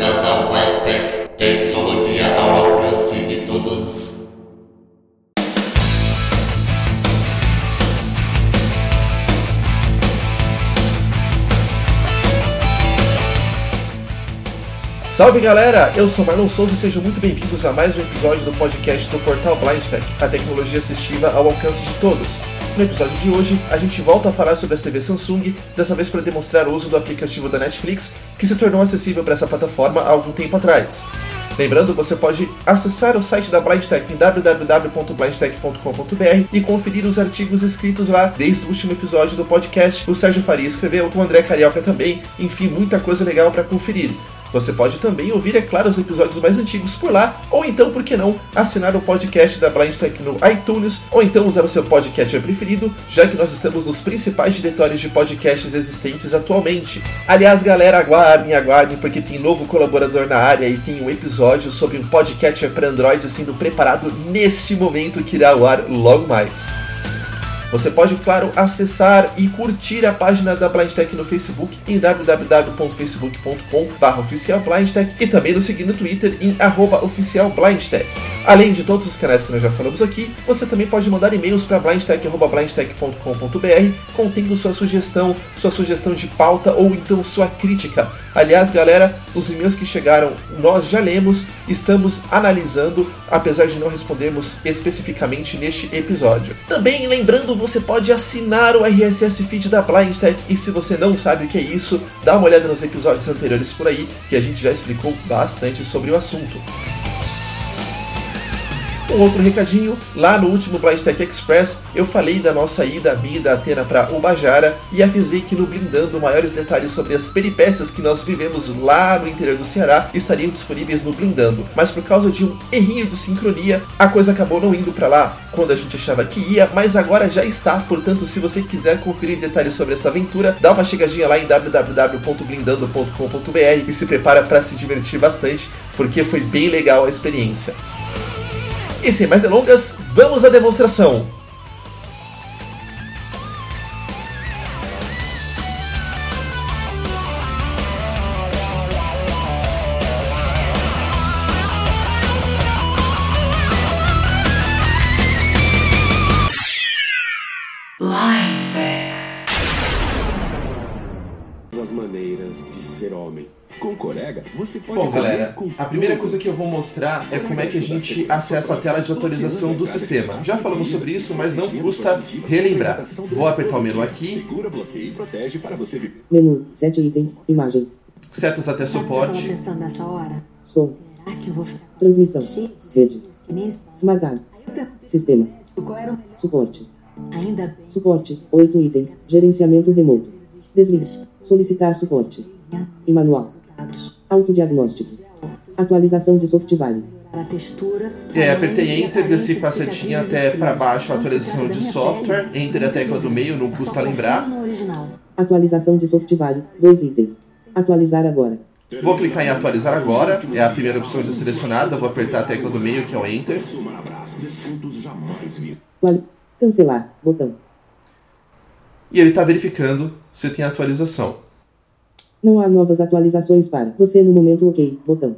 Ao Webtech, tecnologia ao alcance de todos. Salve galera, eu sou Marlon Souza e sejam muito bem-vindos a mais um episódio do podcast do portal BlindTech, a tecnologia assistiva ao alcance de todos. No episódio de hoje, a gente volta a falar sobre as TVs Samsung, dessa vez para demonstrar o uso do aplicativo da Netflix, que se tornou acessível para essa plataforma há algum tempo atrás. Lembrando, você pode acessar o site da BlindTech em www.blindtech.com.br e conferir os artigos escritos lá desde o último episódio do podcast. O Sérgio Faria escreveu, o André Carioca também, enfim, muita coisa legal para conferir. Você pode também ouvir, é claro, os episódios mais antigos por lá, ou então, por que não, assinar o podcast da Blind Tech no iTunes, ou então usar o seu podcatcher preferido, já que nós estamos nos principais diretórios de podcasts existentes atualmente. Aliás, galera, aguardem, aguardem, porque tem novo colaborador na área e tem um episódio sobre um podcatcher para Android sendo preparado neste momento que irá ao ar logo mais. Você pode, claro, acessar e curtir a página da BlindTech no Facebook em www.facebook.com.br e também nos seguir no Twitter em oficialblindtech. Além de todos os canais que nós já falamos aqui, você também pode mandar e-mails para blindtech.blindtech.com.br contendo sua sugestão, sua sugestão de pauta ou então sua crítica. Aliás, galera, os e-mails que chegaram nós já lemos, estamos analisando, apesar de não respondermos especificamente neste episódio. Também lembrando você pode assinar o RSS Feed da BlindTech e se você não sabe o que é isso, dá uma olhada nos episódios anteriores por aí, que a gente já explicou bastante sobre o assunto. Um outro recadinho, lá no último Blind Tech Express eu falei da nossa ida, minha e da Atena para Ubajara e avisei que no Blindando maiores detalhes sobre as peripécias que nós vivemos lá no interior do Ceará estariam disponíveis no Blindando, mas por causa de um errinho de sincronia, a coisa acabou não indo para lá quando a gente achava que ia, mas agora já está, portanto se você quiser conferir detalhes sobre essa aventura, dá uma chegadinha lá em www.blindando.com.br e se prepara para se divertir bastante, porque foi bem legal a experiência. E sem mais delongas, vamos à demonstração! Primeira coisa que eu vou mostrar é como é que a gente acessa a tela de atualização do sistema. Já falamos sobre isso, mas não custa relembrar. Vou apertar o menu aqui, Segura, bloqueia e protege para você viver. Menu, 7 itens, imagem, setas até suporte, som, Será que eu vou ficar transmissão, rede, smart tag, Aí eu perguntei sistema, qual era o melhor. suporte, Ainda bem. suporte, 8 itens, gerenciamento remoto, deslize, solicitar suporte, e manual, autodiagnóstico, atualização de software, A textura. É, apertei Enter, desci com a setinha até para baixo a atualização de software, Enter a tecla do meio, não custa lembrar. Atualização de software, 2 itens, atualizar agora, Vou clicar em atualizar agora, é a primeira opção já selecionada, vou apertar a tecla do meio que é o Enter. Cancelar, botão, E ele está verificando se tem atualização. não há novas atualizações para você no momento ok, botão,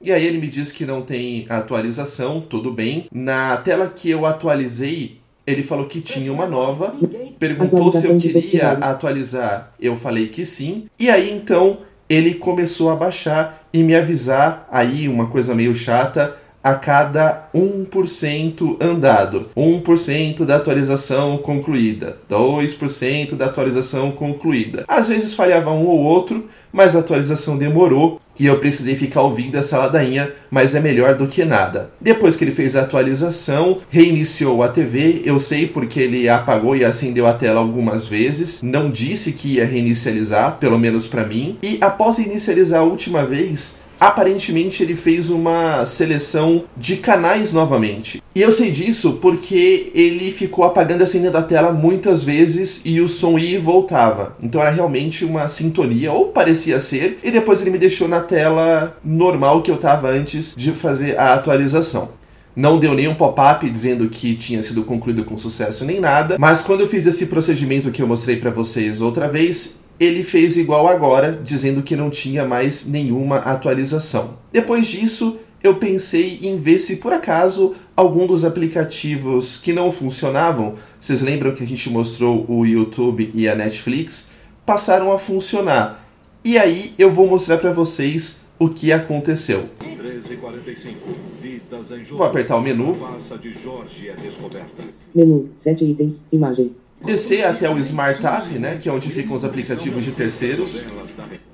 E aí ele me diz que não tem atualização, tudo bem. Na tela que eu atualizei, ele falou que tinha uma nova. Perguntou se eu queria atualizar. Eu falei que sim. E aí então ele começou a baixar e me avisar aí uma coisa meio chata a cada 1% andado. 1% da atualização concluída. 2% da atualização concluída. Às vezes falhava um ou outro, mas a atualização demorou e eu precisei ficar ouvindo essa ladainha, mas é melhor do que nada. Depois que ele fez a atualização, reiniciou a TV, eu sei porque ele apagou e acendeu a tela algumas vezes, não disse que ia reinicializar, pelo menos para mim, e após inicializar a última vez, aparentemente ele fez uma seleção de canais novamente. E eu sei disso porque ele ficou apagando e acendendo a tela muitas vezes e o som ia e voltava. Então era realmente uma sintonia, ou parecia ser, e depois ele me deixou na tela normal que eu estava antes de fazer a atualização. Não deu nenhum pop-up dizendo que tinha sido concluído com sucesso nem nada, mas quando eu fiz esse procedimento que eu mostrei para vocês outra vez, ele fez igual agora, dizendo que não tinha mais nenhuma atualização. Depois disso, eu pensei em ver se por acaso algum dos aplicativos que não funcionavam, vocês lembram que a gente mostrou o YouTube e a Netflix, passaram a funcionar. E aí eu vou mostrar para vocês o que aconteceu. 13h45. Vidas em jogo. Vou apertar o menu. Passa de Jorge é descoberta. Menu. 7 itens. Imagem. Descer até o Smart App, né, que é onde ficam os aplicativos de terceiros.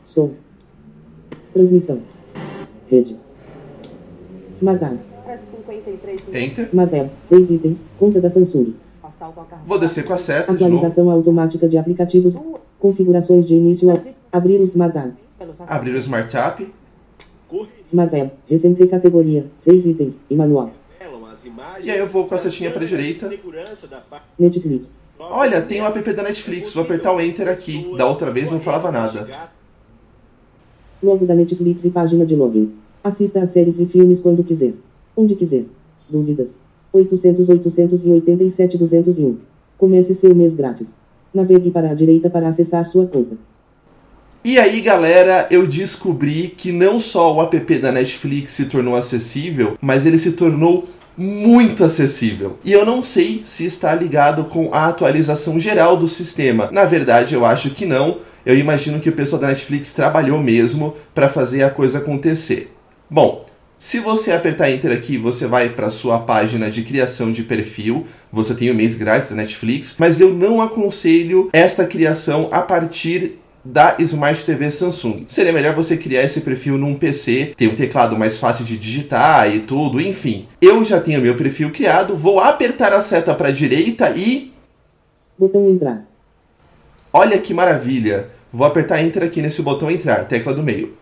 Som. Transmissão. Rede. Smart App. Preço 53 mil. Enter. Smart App. 6 itens. Conta da Samsung. Vou descer com a seta. Atualização automática de aplicativos. Configurações de início. Abrir o Smart App. Abrir o Smart App. Smart App. Recentre categoria. 6 itens. E manual. E aí eu vou com a setinha para direita. Netflix. Olha, tem o app da Netflix. Vou apertar o Enter aqui. Da outra vez não falava nada. Logo da Netflix e página de login. Assista a séries e filmes quando quiser. Onde quiser. Dúvidas? 800 887 201. Comece seu mês grátis. Navegue para a direita para acessar sua conta. E aí, galera, eu descobri que não só o app da Netflix se tornou acessível, mas ele se tornou muito acessível. E eu não sei se está ligado com a atualização geral do sistema. Na verdade, eu acho que não. Eu imagino que o pessoal da Netflix trabalhou mesmo para fazer a coisa acontecer. Bom, se você apertar Enter aqui, você vai para sua página de criação de perfil. Você tem o mês grátis da Netflix, mas eu não aconselho esta criação a partir da Smart TV Samsung. Seria melhor você criar esse perfil num PC, ter um teclado mais fácil de digitar e tudo, enfim. Eu já tenho meu perfil criado, vou apertar a seta para a direita e Botão entrar. olha que maravilha. Vou apertar Enter aqui nesse botão entrar, tecla do meio.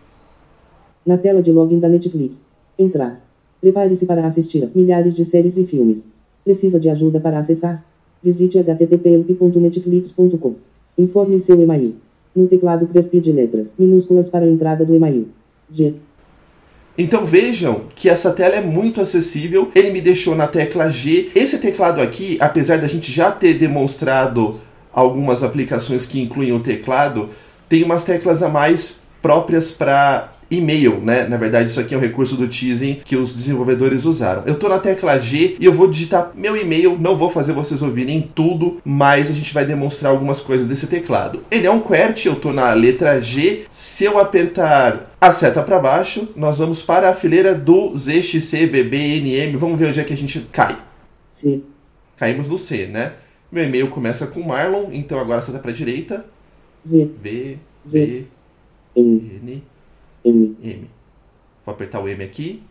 Na tela de login da Netflix. Entrar. Prepare-se para assistir a milhares de séries e filmes. Precisa de ajuda para acessar? Visite http://netflix.com. Informe seu e-mail. No teclado QWERTY de letras minúsculas para a entrada do e-mail. G. Então vejam que essa tela é muito acessível. Ele me deixou na tecla G. Esse teclado aqui, apesar da gente já ter demonstrado algumas aplicações que incluem o teclado, tem umas teclas a mais próprias para e-mail, né? Na verdade, isso aqui é um recurso do Tizen que os desenvolvedores usaram. Eu tô na tecla G e eu vou digitar meu e-mail, não vou fazer vocês ouvirem tudo, mas a gente vai demonstrar algumas coisas desse teclado. Ele é um QWERTY, eu tô na letra G. Se eu apertar a seta para baixo, nós vamos para a fileira do ZXCBBNM. Vamos ver onde é que a gente cai. C. Caímos no C, né? Meu e-mail começa com Marlon, então agora a seta para direita. V. V, B, N. N, M. M. Vou apertar o M aqui.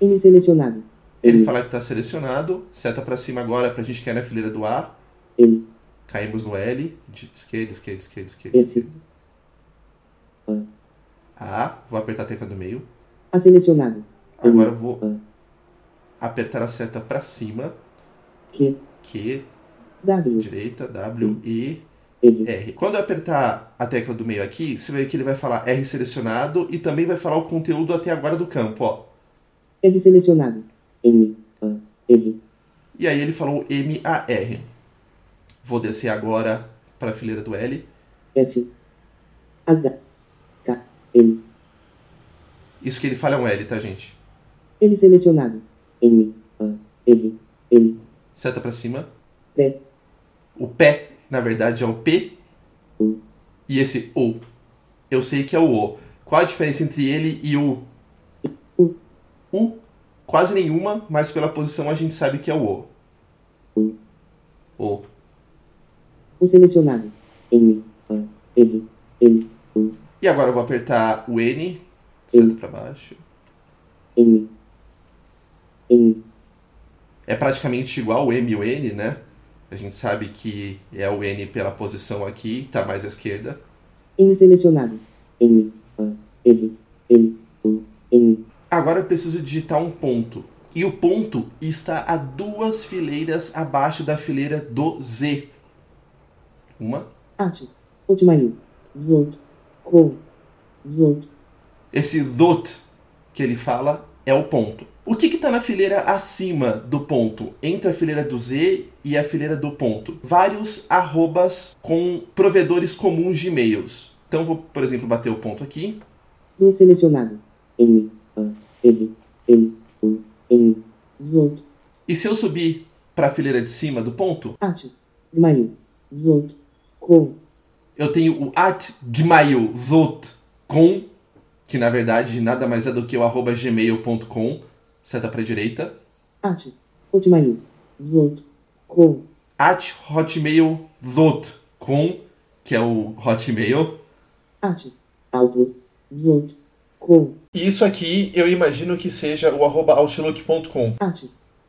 N selecionado. Ele N. fala que está selecionado. Seta para cima agora para a gente cair na fileira do A. N. Caímos no L. De esquerda, esquerda, esquerda, esquerda. S. A. Vou apertar a tecla do meio. A selecionado. Agora vou A. apertar a seta para cima. Q. Q, W. direita, W, E, R. R. Quando eu apertar a tecla do meio aqui, você vai ver que ele vai falar R selecionado e também vai falar o conteúdo até agora do campo, ó. R selecionado. M. A. R. E aí ele falou MAR. Vou descer agora para a fileira do L. F. H. K. L. Isso que ele fala é um L, tá, gente? L selecionado. M. A. R. L. Seta para cima. P. O pé, na verdade, é o P. E esse O. Eu sei que é o O. Qual a diferença entre ele e o U. Quase nenhuma, mas pela posição a gente sabe que é o O. O. O selecionado. M. A. R. L. U. E agora eu vou apertar o N. Seta para baixo. M. N. É praticamente igual o M e o N, né? A gente sabe que é o N pela posição aqui, tá mais à esquerda. N selecionado. M. A. R. L. U. N. Agora eu preciso digitar um ponto. E o ponto está a duas fileiras abaixo da fileira do Z. Uma. At. Ultimail. Dot. Com. Dot. Esse dot que ele fala é o ponto. O que está na fileira acima do ponto? Entre a fileira do Z e a fileira do ponto. Vários arrobas com provedores comuns de e-mails. Então vou, por exemplo, bater o ponto aqui. Loop selecionado. M, A, R, L, U, N, E se eu subir para a fileira de cima do ponto, At, Gmail, Zoot, Com, eu tenho o at gmail com, que na verdade nada mais é do que o arroba gmail.com, seta para direita, At, Hotmail, Zoot, Com, at hotmail.com, que é o hotmail. At, Outlook, Zoot, Com, E isso aqui eu imagino que seja o arroba outlook.com. At,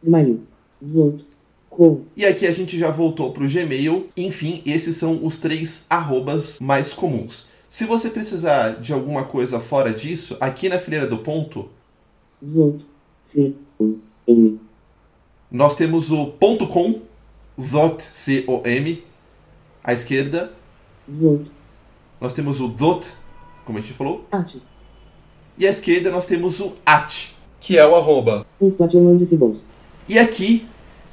Gmail, Zoot, Com, E aqui a gente já voltou para o Gmail. Enfim, esses são os três arrobas mais comuns. Se você precisar de alguma coisa fora disso, aqui na fileira do ponto, nós temos o ponto .com, dot, C-O-M, à esquerda. Zoot, Nós temos o dot, como a gente falou. At, E à esquerda nós temos o at, que é o arroba. E aqui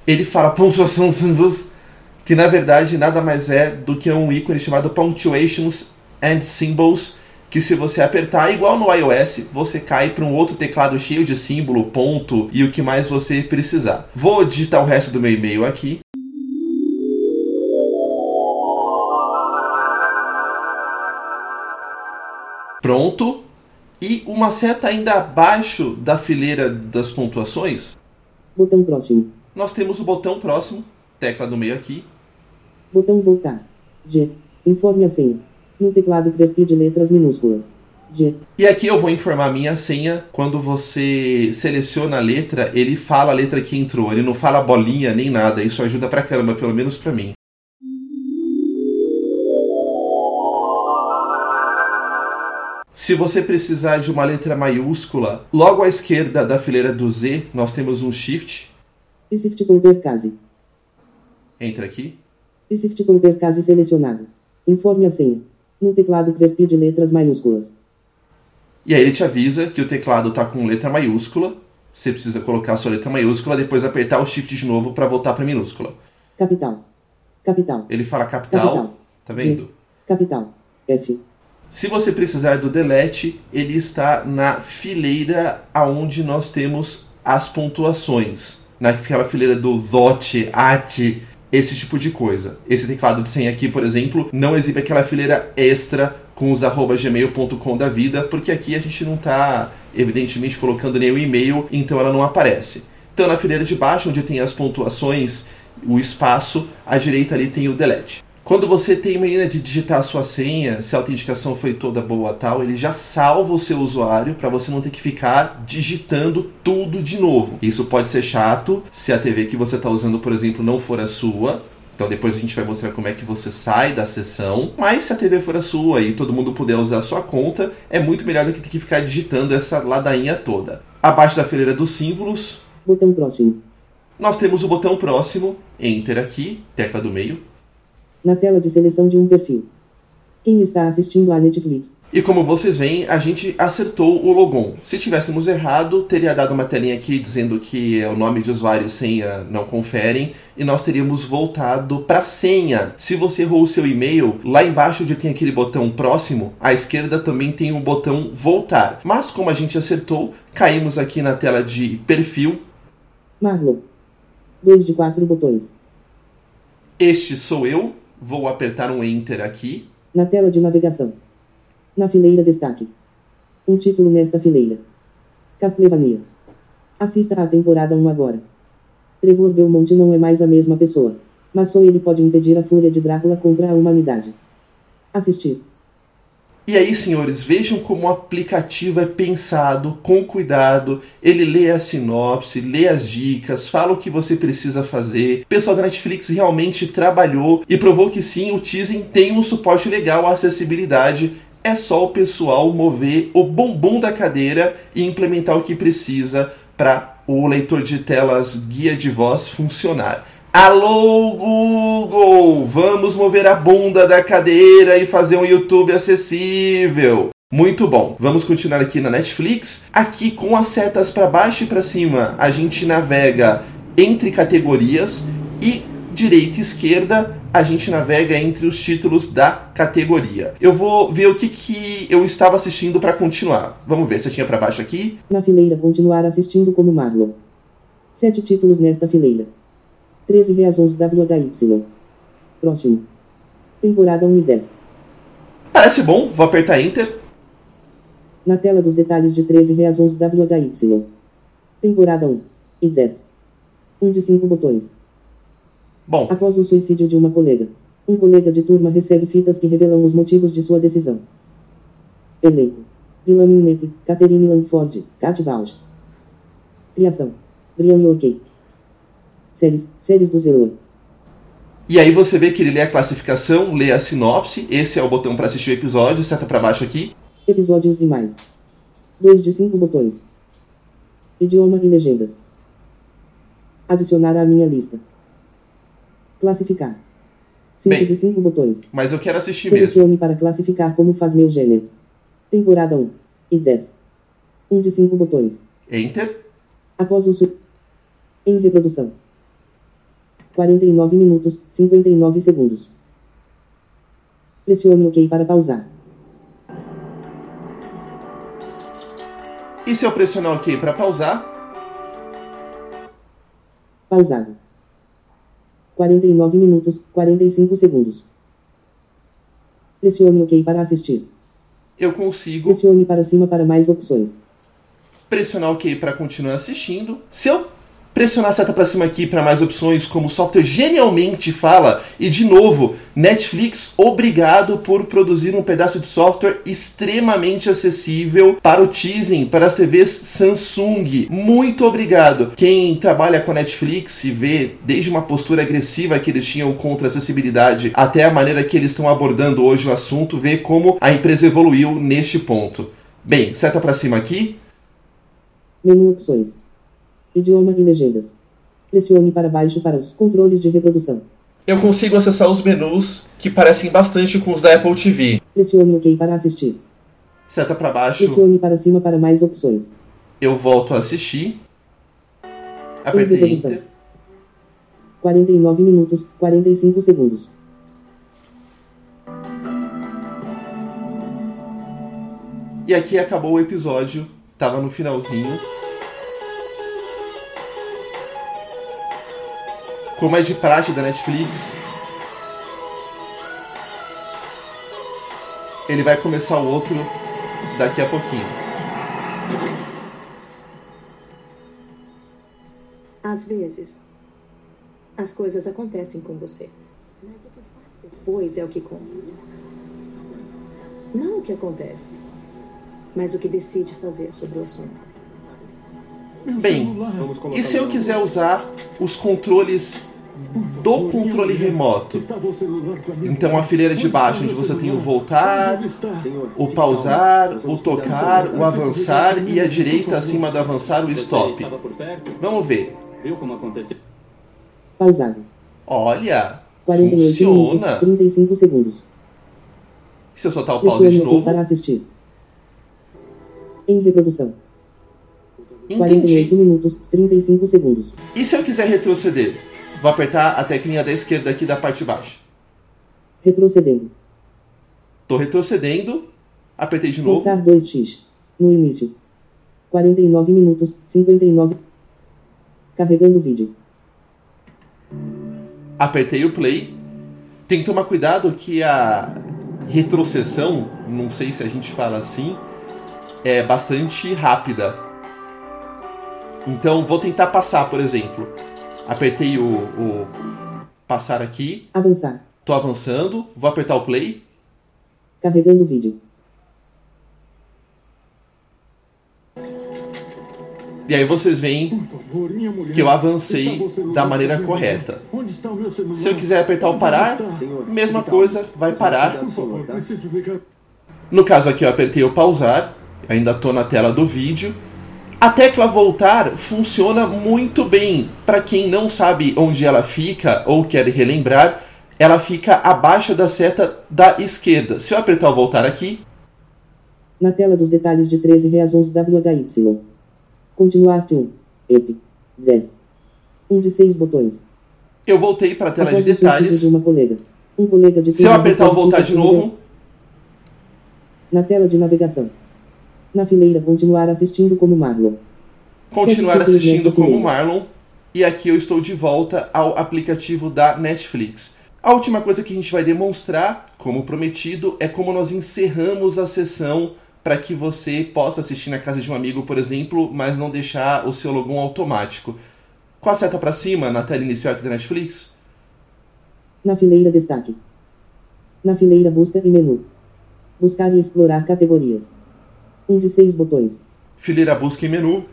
ele fala pontuação symbols, que na verdade nada mais é do que um ícone chamado punctuations and symbols, que se você apertar igual no iOS, você cai para um outro teclado cheio de símbolo, ponto e o que mais você precisar. Vou digitar o resto do meu e-mail aqui. Pronto. E uma seta ainda abaixo da fileira das pontuações, botão próximo, nós temos o botão próximo, tecla do meio aqui, botão voltar, G, informe a senha, no teclado QWERTY de letras minúsculas, G, E aqui eu vou informar minha senha. Quando você seleciona a letra, ele fala a letra que entrou. Ele não fala bolinha nem nada. Isso ajuda pra caramba, pelo menos pra mim. Se você precisar de uma letra maiúscula, logo à esquerda da fileira do Z, nós temos um Shift. Shift com percase, Entra aqui. Shift com percase selecionado, informe a senha, no teclado QWERTY de letras maiúsculas, E aí ele te avisa que o teclado tá com letra maiúscula. Você precisa colocar a sua letra maiúscula, depois apertar o Shift de novo para voltar para minúscula. capital, capital, Ele fala capital, Capital. tá vendo? G, capital, F, Se você precisar do delete, ele está na fileira aonde nós temos as pontuações. Naquela fileira do dot, at, esse tipo de coisa. Esse teclado de senha aqui, por exemplo, não exibe aquela fileira extra com os arroba gmail.com da vida, porque aqui a gente não está, evidentemente, colocando nenhum e-mail, então ela não aparece. Então na fileira de baixo, onde tem as pontuações, o espaço, à direita ali tem o delete. Quando você tem maneira de digitar a sua senha, se a autenticação foi toda boa tal, ele já salva o seu usuário para você não ter que ficar digitando tudo de novo. Isso pode ser chato se a TV que você está usando, por exemplo, não for a sua. Então depois a gente vai mostrar como é que você sai da sessão. Mas se a TV for a sua e todo mundo puder usar a sua conta, é muito melhor do que ter que ficar digitando essa ladainha toda. Abaixo da fileira dos símbolos, botão próximo, nós temos o botão próximo, Enter aqui, tecla do meio. Na tela de seleção de um perfil. Quem está assistindo à Netflix? E como vocês veem, a gente acertou o logon. Se tivéssemos errado, teria dado uma telinha aqui dizendo que o nome de usuário e senha não conferem e nós teríamos voltado para senha. Se você errou o seu e-mail, lá embaixo onde tem aquele botão próximo, à esquerda também tem um botão voltar. Mas como a gente acertou, caímos aqui na tela de perfil. Marlon. 2 de 4 botões. Este sou eu. Vou apertar um enter aqui. Na tela de navegação. Na fileira destaque. Um título nesta fileira. Castlevania. Assista à temporada 1 agora. Trevor Belmonte não é mais a mesma pessoa. Mas só ele pode impedir a fúria de Drácula contra a humanidade. Assistir. E aí, senhores, vejam como o aplicativo é pensado com cuidado. Ele lê a sinopse, lê as dicas, fala o que você precisa fazer. O pessoal da Netflix realmente trabalhou e provou que sim, o Tizen tem um suporte legal à acessibilidade. É só o pessoal mover o bumbum da cadeira e implementar o que precisa para o leitor de telas guia de voz funcionar. Alô Google, vamos mover a bunda da cadeira e fazer um YouTube acessível. Muito bom. Vamos continuar aqui na Netflix. Aqui com as setas para baixo e para cima, a gente navega entre categorias e direita e esquerda, a gente navega entre os títulos da categoria. Eu vou ver o que, que eu estava assistindo para continuar. Vamos ver se tinha para baixo aqui. Na fileira continuar assistindo como Marlon. Sete títulos nesta fileira. 13 reasons WHY. Próximo. Temporada 1 e 10. Parece bom, vou apertar Enter. Na tela dos detalhes de 13 reasons WHY. Temporada 1 e 10. Um de cinco botões. Bom, Após o suicídio de uma colega, um colega de turma recebe fitas que revelam os motivos de sua decisão. Elenco: Dylan Minnette, Catherine Lanford, Kat. Criação: Brian Yorkey. Séries: Séries do Zeroa. e aí você vê que ele lê a classificação, lê a sinopse. Esse é o botão para assistir o episódio, seta para baixo aqui. Episódios e mais. 2 de 5 botões. Idioma e legendas. Adicionar à minha lista. Classificar. 5 Bem. de 5 botões. Mas eu quero assistir mesmo. Selecione para classificar como faz meu gênero. Temporada 1 e 10. 1 de 5 botões. Enter. Após o su... Em reprodução. 49 minutos, 59 segundos. Pressione OK para pausar. E se eu pressionar OK para pausar, Pausado. 49 minutos, 45 segundos. Pressione OK para assistir. eu consigo Pressione para cima para mais opções. pressionar OK para continuar assistindo. Se eu pressionar a seta para cima aqui para mais opções, como o software genialmente fala, e de novo, Netflix, obrigado por produzir um pedaço de software extremamente acessível para o teasing, para as TVs Samsung. Muito obrigado. Quem trabalha com Netflix e vê desde uma postura agressiva que eles tinham contra a acessibilidade até a maneira que eles estão abordando hoje o assunto, vê como a empresa evoluiu neste ponto. Bem, seta para cima aqui. Menu opções. Idioma e legendas. Pressione para baixo para os controles de reprodução. eu consigo acessar os menus que parecem bastante com os da Apple TV. Pressione OK para assistir. Seta para baixo, Pressione para cima para mais opções. eu volto a assistir. Apertei. Enter. 49 minutos, 45 segundos. E aqui acabou o episódio. Tava no finalzinho. Como é de praxe da Netflix, ele vai começar o outro daqui a pouquinho. Às vezes, as coisas acontecem com você. Mas o que faz depois é o que conta. Não o que acontece, mas o que decide fazer sobre o assunto. Bem, e se eu quiser usar os controles do controle remoto? Então a fileira de baixo, onde você tem o voltar, o pausar, o tocar, o avançar e a direita acima do avançar o stop. Vamos ver. Viu como aconteceu? Pausado. Olha, 48 minutos, funciona. 35 segundos. Se eu soltar o pause de OK para novo, assistir. Em reprodução. entendi. 48 minutos, 35 segundos. E se eu quiser retroceder? Vou apertar a teclinha da esquerda aqui da parte de baixo. Retrocedendo. Tô retrocedendo, apertei de novo. Voltar 2x. No início. 49 minutos, 59. Carregando vídeo. apertei o play. Tem que tomar cuidado que a retrocessão, não sei se a gente fala assim, é bastante rápida. Então vou tentar passar, por exemplo. Apertei o, o passar aqui, Avançar. tô avançando, vou apertar o play. Carregando vídeo. E aí vocês veem que eu avancei da maneira correta. Se eu quiser apertar o parar, Senhor, mesma coisa, vai parar. tá? No caso aqui eu apertei o pausar, ainda estou na tela do vídeo. A tecla voltar funciona muito bem. Para quem não sabe onde ela fica ou quer relembrar, ela fica abaixo da seta da esquerda. Se eu apertar o voltar aqui, Na tela dos detalhes de 13 reasons WHY. Continuar 1. EP. 10. 1 de 6 botões. Eu voltei para a tela Após de detalhes. de uma colega. Um colega de Se eu apertar o voltar de novo, Na tela de navegação. Na fileira continuar assistindo como Marlon. continuar assistindo como. Marlon. E aqui eu estou de volta ao aplicativo da Netflix. A última coisa que a gente vai demonstrar, como prometido, é como nós encerramos a sessão para que você possa assistir na casa de um amigo, por exemplo, mas não deixar o seu logon automático. Com a seta para cima na tela inicial aqui da Netflix, Na fileira destaque. Na fileira busca e menu. Buscar e explorar categorias. Um de seis botões. fileira busca e menu.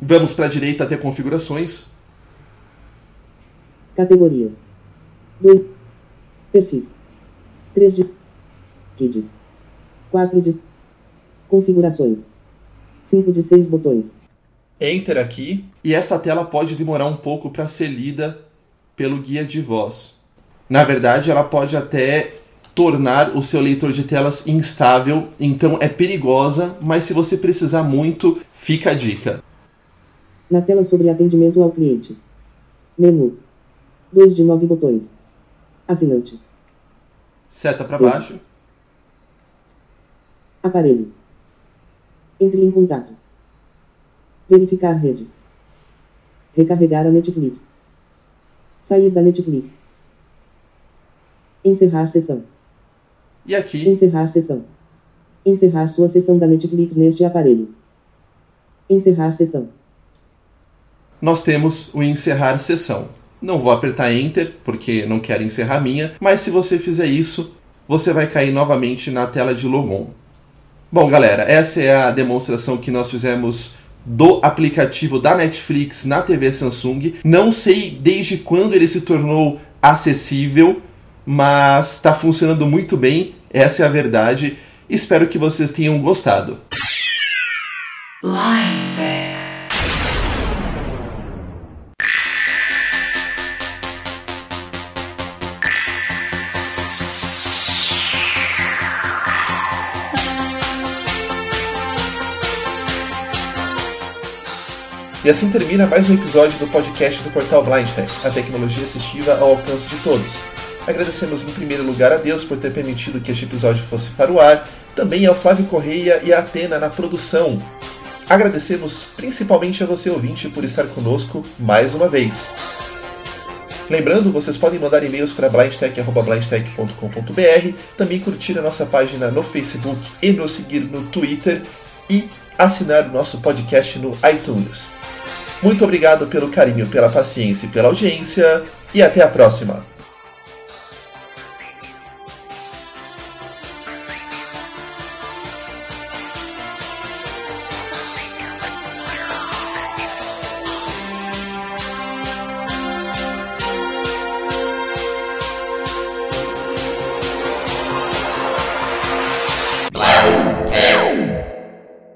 Vamos para a direita até configurações. Categorias. 2. Perfis. 3 de. Kids. 4 de. Configurações. 5 de 6 botões. Enter aqui e esta tela pode demorar um pouco para ser lida pelo guia de voz. Na verdade, ela pode até tornar o seu leitor de telas instável, então é perigosa, mas se você precisar muito, fica a dica. Na tela sobre atendimento ao cliente. Menu. 2 de 9 botões. Assinante. Seta para baixo. Aparelho. Entre em contato. Verificar rede. Recarregar a Netflix. Sair da Netflix. Encerrar sessão. E aqui, Encerrar sessão. Encerrar sua sessão da Netflix neste aparelho. Encerrar sessão. nós temos o encerrar sessão. Não vou apertar Enter, porque não quero encerrar minha, mas se você fizer isso, você vai cair novamente na tela de logon. Bom, galera, essa é a demonstração que nós fizemos do aplicativo da Netflix na TV Samsung. Não sei desde quando ele se tornou acessível, mas está funcionando muito bem, essa é a verdade. Espero que vocês tenham gostado. E assim termina mais um episódio do podcast do portal Blind Tech, a tecnologia assistiva ao alcance de todos. Agradecemos em primeiro lugar a Deus por ter permitido que este episódio fosse para o ar, também ao Flávio Correia e à Atena na produção. Agradecemos principalmente a você ouvinte por estar conosco mais uma vez. Lembrando, vocês podem mandar e-mails para blindtech.blindtech.com.br, também curtir a nossa página no Facebook e nos seguir no Twitter e assinar o nosso podcast no iTunes. Muito obrigado pelo carinho, pela paciência e pela audiência e até a próxima!